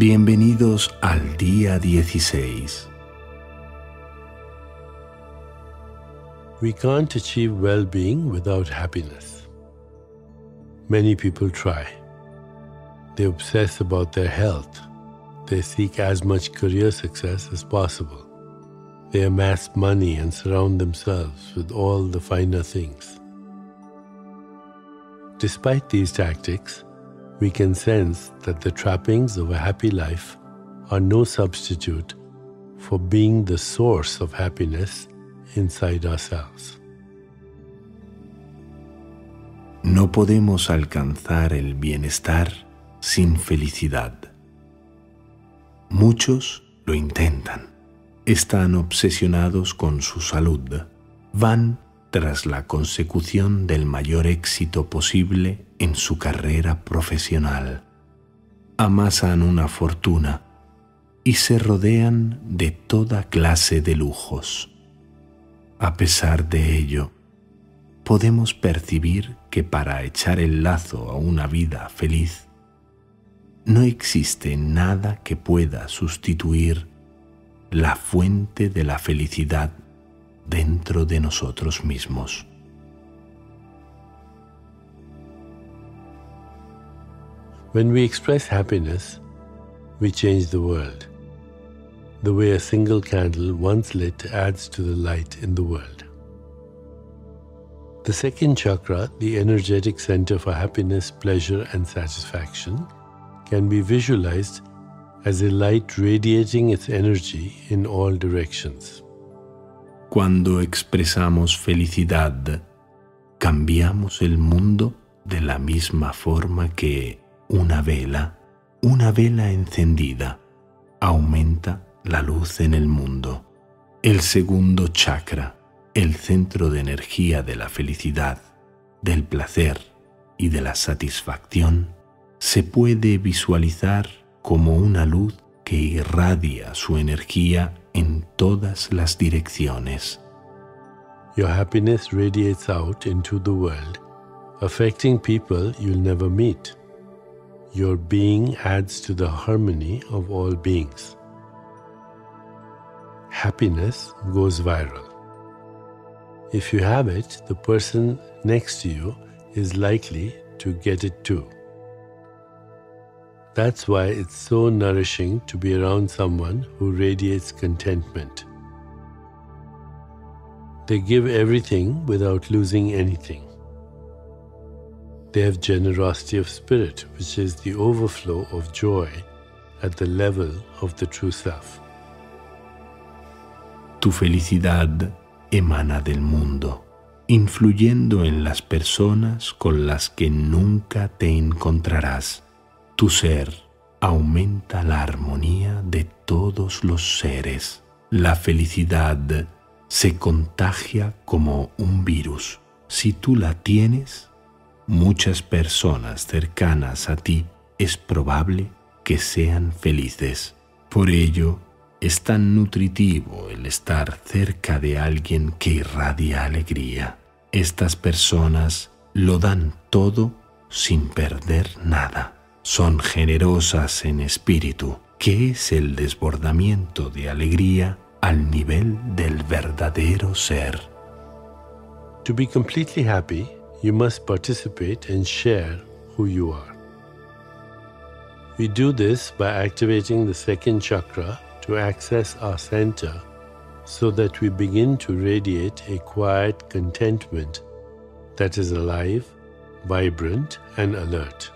Bienvenidos al día 16. We can't achieve well being without happiness. Many people try. They obsess about their health. They seek as much career success as possible. They amass money and surround themselves with all the finer things. Despite these tactics, we can sense that the trappings of a happy life are no substitute for being the source of happiness inside ourselves. No podemos alcanzar el bienestar sin felicidad. Muchos lo intentan. Están obsesionados con su salud. Van tras la consecución del mayor éxito posible en su carrera profesional. Amasan una fortuna y se rodean de toda clase de lujos. A pesar de ello, podemos percibir que para echar el lazo a una vida feliz, no existe nada que pueda sustituir la fuente de la felicidad dentro de nosotros mismos. When we express happiness, we change the world. The way a single candle once lit adds to the light in the world. The second chakra, the energetic center for happiness, pleasure, and satisfaction, can be visualized as a light radiating its energy in all directions. Cuando expresamos felicidad, cambiamos el mundo de la misma forma que una vela, una vela encendida, aumenta la luz en el mundo. El segundo chakra, el centro de energía de la felicidad, del placer y de la satisfacción, se puede visualizar como una luz que irradia su energía en todas las direcciones. Your happiness radiates out into the world, affecting people you'll never meet. Your being adds to the harmony of all beings. Happiness goes viral. If you have it, the person next to you is likely to get it too. That's why it's so nourishing to be around someone who radiates contentment. They give everything without losing anything. They have generosity of spirit, which is the overflow of joy at the level of the true self. Tu felicidad emana del mundo, influyendo en las personas con las que nunca te encontrarás. Tu ser aumenta la armonía de todos los seres. La felicidad se contagia como un virus. Si tú la tienes, muchas personas cercanas a ti es probable que sean felices. Por ello, es tan nutritivo el estar cerca de alguien que irradia alegría. Estas personas lo dan todo sin perder nada son generosas en espíritu, que es el desbordamiento de alegría al nivel del verdadero ser. To be completely happy, you must participate and share who you are. We do this by activating the second chakra to access our center so that we begin to radiate a quiet contentment that is alive, vibrant, and alert.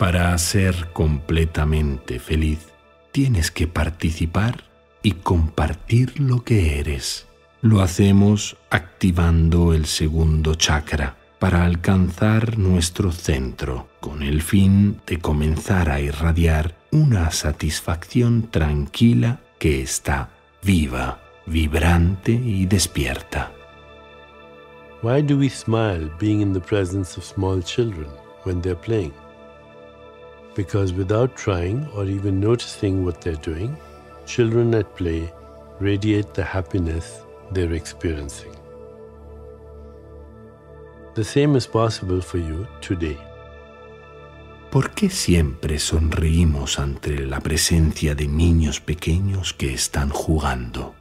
Para ser completamente feliz, tienes que participar y compartir lo que eres. Lo hacemos activando el segundo chakra para alcanzar nuestro centro, con el fin de comenzar a irradiar una satisfacción tranquila que está viva, vibrante y despierta. Why do we smile being in the presence of small children when they're playing? Because without trying or even noticing what they're doing, children at play radiate the happiness they're experiencing. The same is possible for you today. ¿Por qué siempre sonreímos ante la presencia de niños pequeños que están jugando?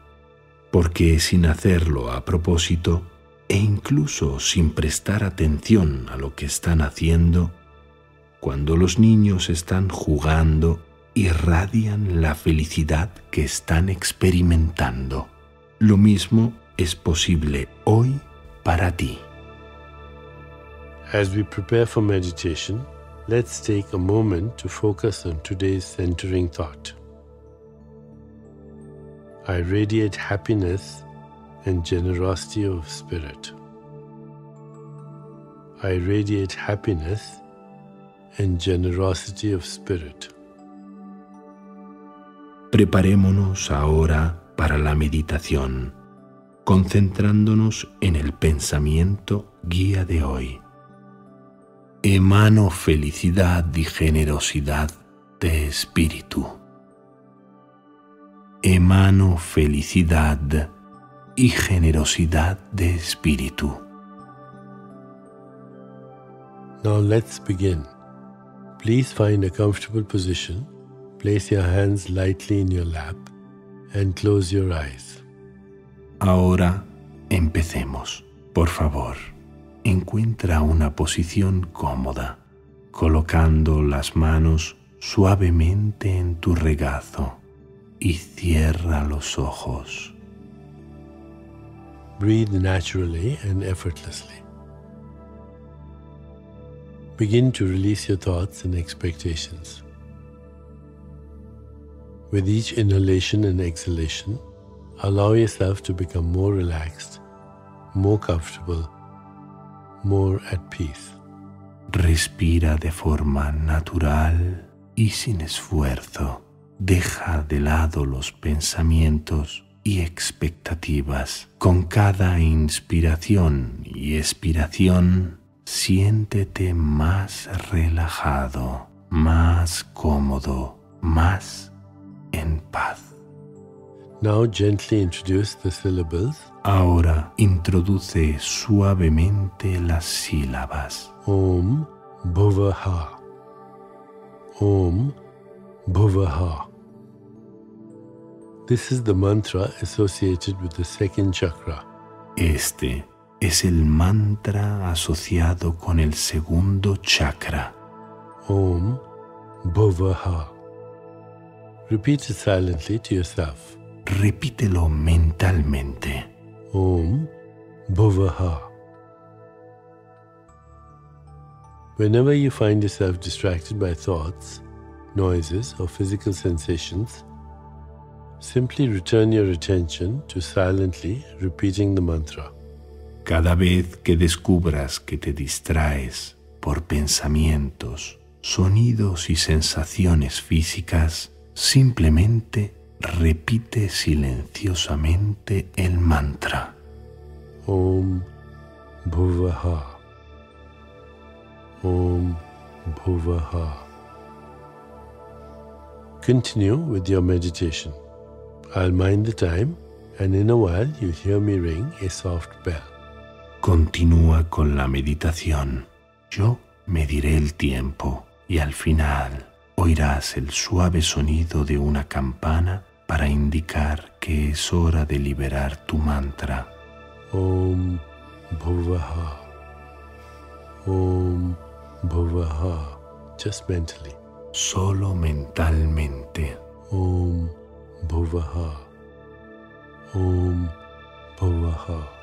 Porque sin hacerlo a propósito, e incluso sin prestar atención a lo que están haciendo, cuando los niños están jugando, irradian la felicidad que están experimentando. Lo mismo es posible hoy para ti. As we prepare for meditation, let's take a moment to focus on today's centering thought. I radiate happiness and generosity of spirit. I radiate happiness and generosity of spirit. Preparémonos ahora para la meditación, concentrándonos en el pensamiento guía de hoy. Emano felicidad y generosidad de espíritu. Emano felicidad y generosidad de espíritu. Now let's begin. Please find a comfortable position. Place your hands lightly in your lap and close your eyes. Ahora empecemos. Por favor, encuentra una posición cómoda, colocando las manos suavemente en tu regazo y cierra los ojos. Breathe naturally and effortlessly. Begin to release your thoughts and expectations. With each inhalation and exhalation, allow yourself to become more relaxed, more comfortable, more at peace. Respira de forma natural y sin esfuerzo. Deja de lado los pensamientos y expectativas. Con cada inspiración y expiración, siéntete más relajado, más cómodo, más en paz. Now gently introduce the syllables. Ahora introduce suavemente las sílabas. Om Bhuvaha. Om Bhuvaha. This is the mantra associated with the second chakra. Este es el mantra asociado con el segundo chakra. Om Bhuvaha. Repeat it silently to yourself. Repítelo mentalmente. Om Bhuvaha. Whenever you find yourself distracted by thoughts, noises, or physical sensations, simply return your attention to silently repeating the mantra. Cada vez que descubras que te distraes por pensamientos, sonidos y sensaciones físicas, simplemente repite silenciosamente el mantra. Om Bhuvaha. Om Bhuvaha. Continue with your meditation. I'll mind the time, and in a while you'll hear me ring a soft bell. Continúa con la meditación. Yo mediré el tiempo y al final oirás el suave sonido de una campana para indicar que es hora de liberar tu mantra. Om Bhuvaha. Om Bhuvaha. Just mentally. Solo mentalmente. Om Bhuvaha. Om Bhuvaha.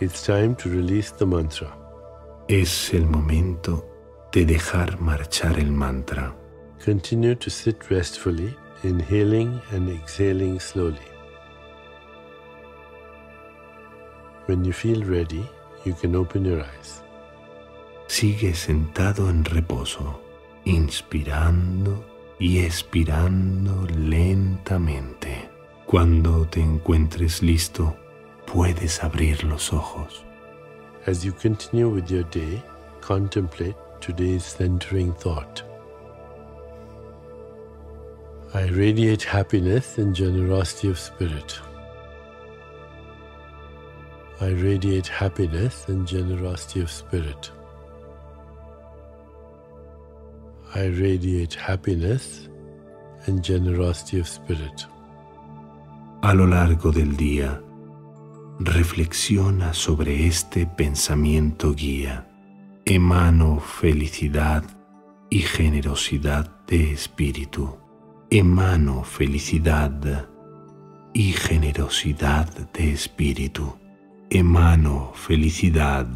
It's time to release the mantra. Es el momento de dejar marchar el mantra. Continue to sit restfully, inhaling and exhaling slowly. When you feel ready, you can open your eyes. Sigue sentado en reposo, inspirando y expirando lentamente. Cuando te encuentres listo, puedes abrir los ojos. As you continue with your day, contemplate today's centering thought. I radiate happiness and generosity of spirit. I radiate happiness and generosity of spirit. I radiate happiness and generosity of spirit. A lo largo del día, reflexiona sobre este pensamiento guía. Emano felicidad y generosidad de espíritu. Emano felicidad y generosidad de espíritu. Emano felicidad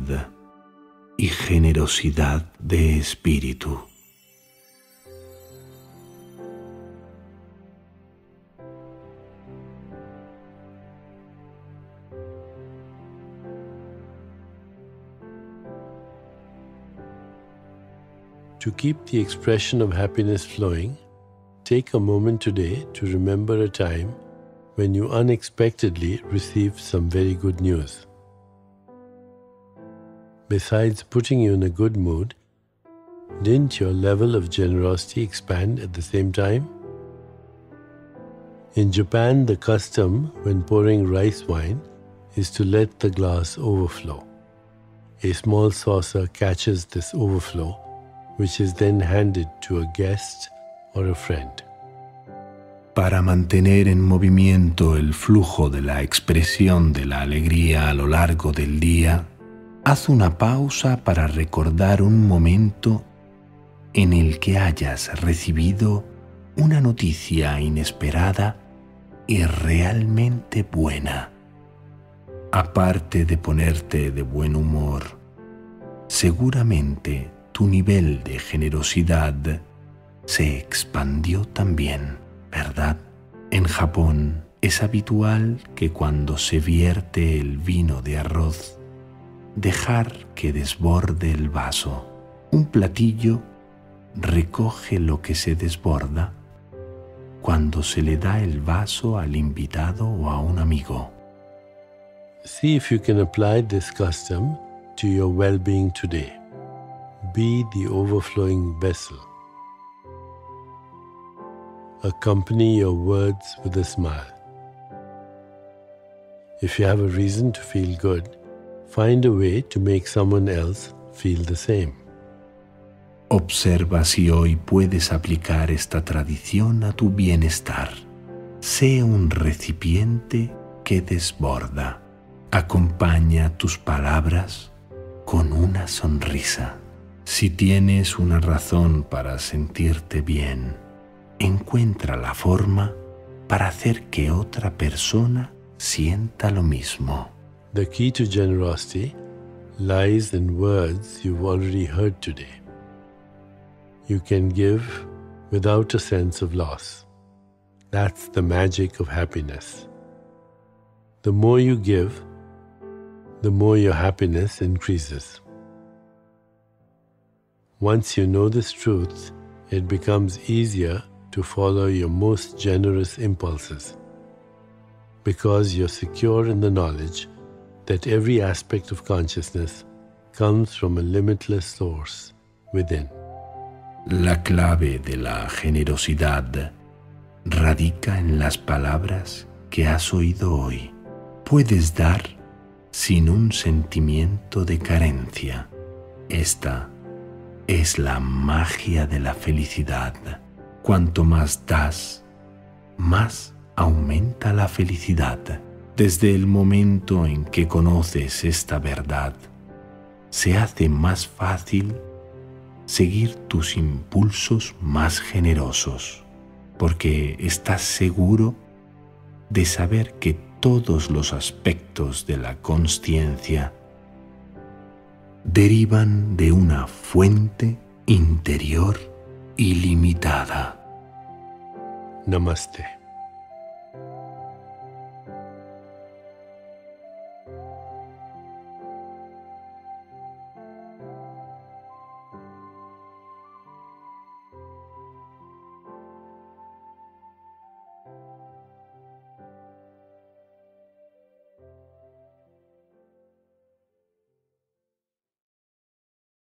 y generosidad de espíritu. To keep the expression of happiness flowing, take a moment today to remember a time when you unexpectedly received some very good news. Besides putting you in a good mood, didn't your level of generosity expand at the same time? In Japan, the custom when pouring rice wine is to let the glass overflow. A small saucer catches this overflow which is then handed to a guest or a friend. Para mantener en movimiento el flujo de la expresión de la alegría a lo largo del día, haz una pausa para recordar un momento en el que hayas recibido una noticia inesperada y realmente buena. Aparte de ponerte de buen humor, seguramente tu nivel de generosidad se expandió también, ¿verdad? En Japón es habitual que cuando se vierte el vino de arroz, dejar que desborde el vaso. Un platillo recoge lo que se desborda cuando se le da el vaso al invitado o a un amigo. See if you can apply this custom to your well-being today. Be the overflowing vessel. Accompany your words with a smile. If you have a reason to feel good, find a way to make someone else feel the same. Observa si hoy puedes aplicar esta tradición a tu bienestar. Sé un recipiente que desborda. Acompaña tus palabras con una sonrisa. Si tienes una razón para sentirte bien, encuentra la forma para hacer que otra persona sienta lo mismo. The key to generosity lies in words you've already heard today. You can give without a sense of loss. That's the magic of happiness. The more you give, the more your happiness increases. Once you know this truth, it becomes easier to follow your most generous impulses because you're secure in the knowledge that every aspect of consciousness comes from a limitless source within. La clave de la generosidad radica en las palabras que has oído hoy. Puedes dar sin un sentimiento de carencia. Esta es la magia de la felicidad. Cuanto más das, más aumenta la felicidad. Desde el momento en que conoces esta verdad, se hace más fácil seguir tus impulsos más generosos, porque estás seguro de saber que todos los aspectos de la consciencia derivan de una fuente interior ilimitada. Namaste.